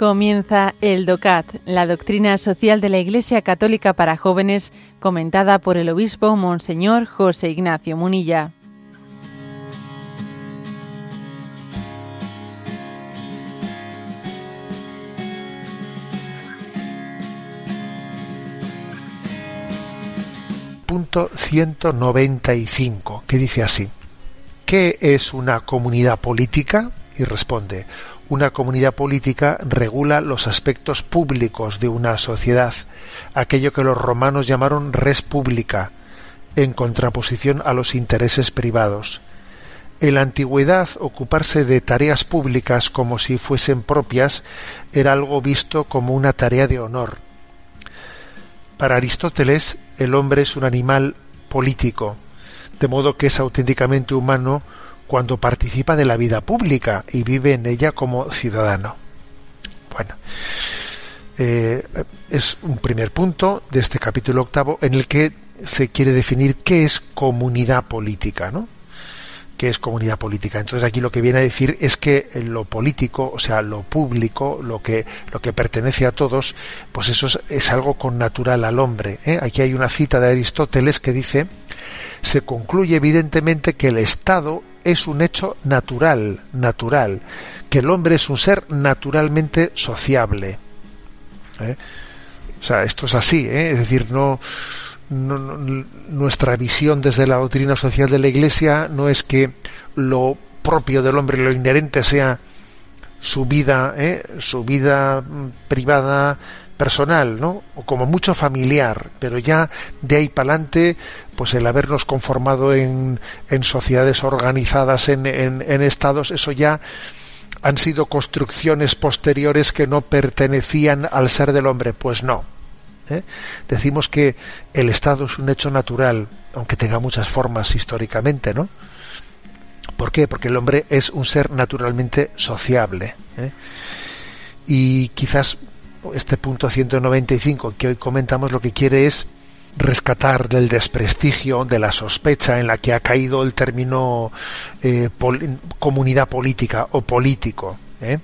Comienza el DOCAT, la doctrina social de la Iglesia Católica para jóvenes, comentada por el obispo Monseñor José Ignacio Munilla. Punto 195, que dice así. ¿Qué es una comunidad política? Y responde, una comunidad política regula los aspectos públicos de una sociedad, aquello que los romanos llamaron res pública, en contraposición a los intereses privados. En la antigüedad, ocuparse de tareas públicas como si fuesen propias era algo visto como una tarea de honor. Para Aristóteles, el hombre es un animal político, de modo que es auténticamente humano cuando participa de la vida pública y vive en ella como ciudadano. Bueno, eh, es un primer punto de este capítulo octavo en el que se quiere definir qué es comunidad política, ¿no? ¿Qué es comunidad política? Entonces aquí lo que viene a decir es que lo político, o sea, lo público, lo que, lo que pertenece a todos, pues eso es, algo con natural al hombre. ¿eh? Aquí hay una cita de Aristóteles que dice, se concluye evidentemente que el Estado es un hecho natural, natural, que el hombre es un ser naturalmente sociable. ¿eh? O sea, esto es así, ¿eh? es decir, no, nuestra visión desde la doctrina social de la Iglesia no es que lo propio del hombre, lo inherente sea su vida, ¿eh? su vida privada, personal, ¿no? O como mucho familiar, pero ya de ahí para adelante, pues el habernos conformado en, sociedades organizadas, en, estados, eso ya han sido construcciones posteriores que no pertenecían al ser del hombre. Pues no. ¿Eh? Decimos que el Estado es un hecho natural, aunque tenga muchas formas históricamente, ¿no? ¿Por qué? Porque el hombre es un ser naturalmente sociable. ¿eh? Y quizás este punto 195 que hoy comentamos lo que quiere es rescatar del desprestigio, de la sospecha en la que ha caído el término eh, comunidad política o político. ¿eh?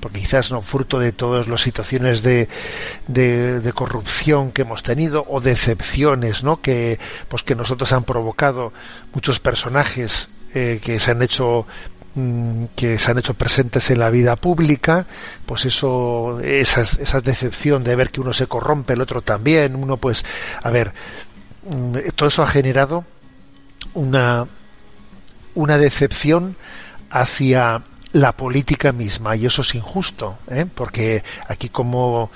Porque quizás no fruto de todas las situaciones de, de, corrupción que hemos tenido o decepciones ¿no? que pues que nosotros han provocado muchos personajes eh, que se han hecho Mm, que se han hecho presentes en la vida pública, pues eso, esas, esa decepción de ver que uno se corrompe, el otro también, uno pues, a ver, mm, todo eso ha generado una, una decepción hacia la política misma y eso es injusto, ¿eh? porque aquí como,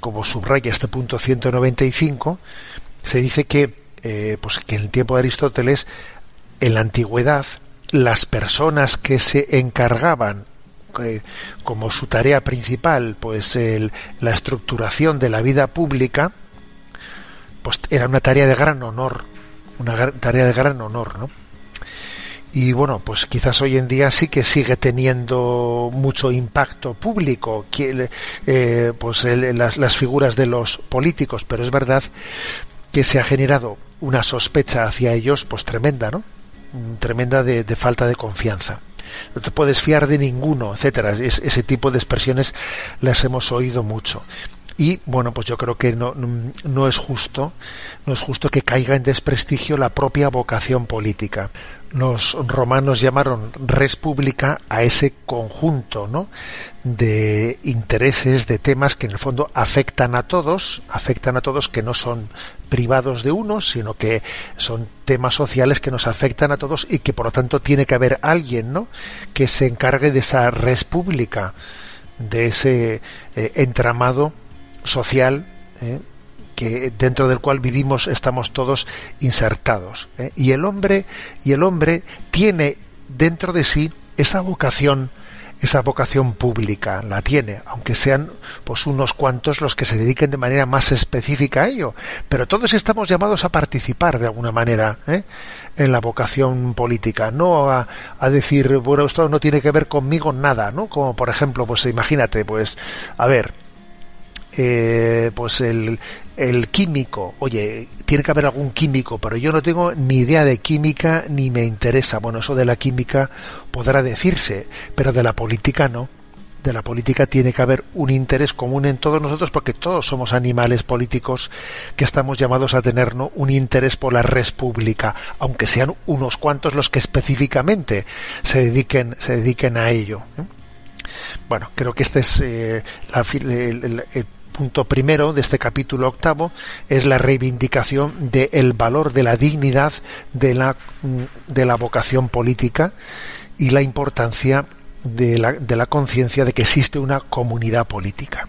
como subraya este punto 195, se dice que, eh, pues que en el tiempo de Aristóteles, en la antigüedad, las personas que se encargaban eh, como su tarea principal pues la estructuración de la vida pública pues era una tarea de gran honor una tarea de gran honor no y bueno pues quizás hoy en día sí que sigue teniendo mucho impacto público eh, pues las, las figuras de los políticos pero es verdad que se ha generado una sospecha hacia ellos pues tremenda no tremenda de, falta de confianza. No te puedes fiar de ninguno, etcétera. ese tipo de expresiones las hemos oído mucho. Y bueno, pues yo creo que no, no, es justo, no es justo que caiga en desprestigio la propia vocación política. Los romanos llamaron res pública a ese conjunto, ¿no? de intereses, de temas que en el fondo afectan a todos, afectan a todos que no son privados de unos, sino que son temas sociales que nos afectan a todos y que por lo tanto tiene que haber alguien, ¿no? que se encargue de esa res pública, de ese eh, entramado social ¿eh? Dentro del cual vivimos estamos todos insertados ¿eh? y el hombre y el hombre tiene dentro de sí esa vocación esa vocación pública la tiene, aunque sean pues unos cuantos los que se dediquen de manera más específica a ello, pero todos estamos llamados a participar de alguna manera ¿eh? en la vocación política, no a, a, decir bueno esto no tiene que ver conmigo nada, ¿no? Como por ejemplo pues imagínate pues a ver eh, pues el, el químico, oye, tiene que haber algún químico, pero yo no tengo ni idea de química ni me interesa. Bueno, eso de la química podrá decirse, pero de la política no. de la política tiene que haber un interés común en todos nosotros porque todos somos animales políticos que estamos llamados a tener un interés por la res pública, aunque sean unos cuantos los que específicamente se dediquen, se dediquen a ello. Bueno, creo que este es eh, el, punto primero de este capítulo octavo, es la reivindicación del valor de la dignidad de la, de la vocación política y la importancia de la, de la conciencia de que existe una comunidad política.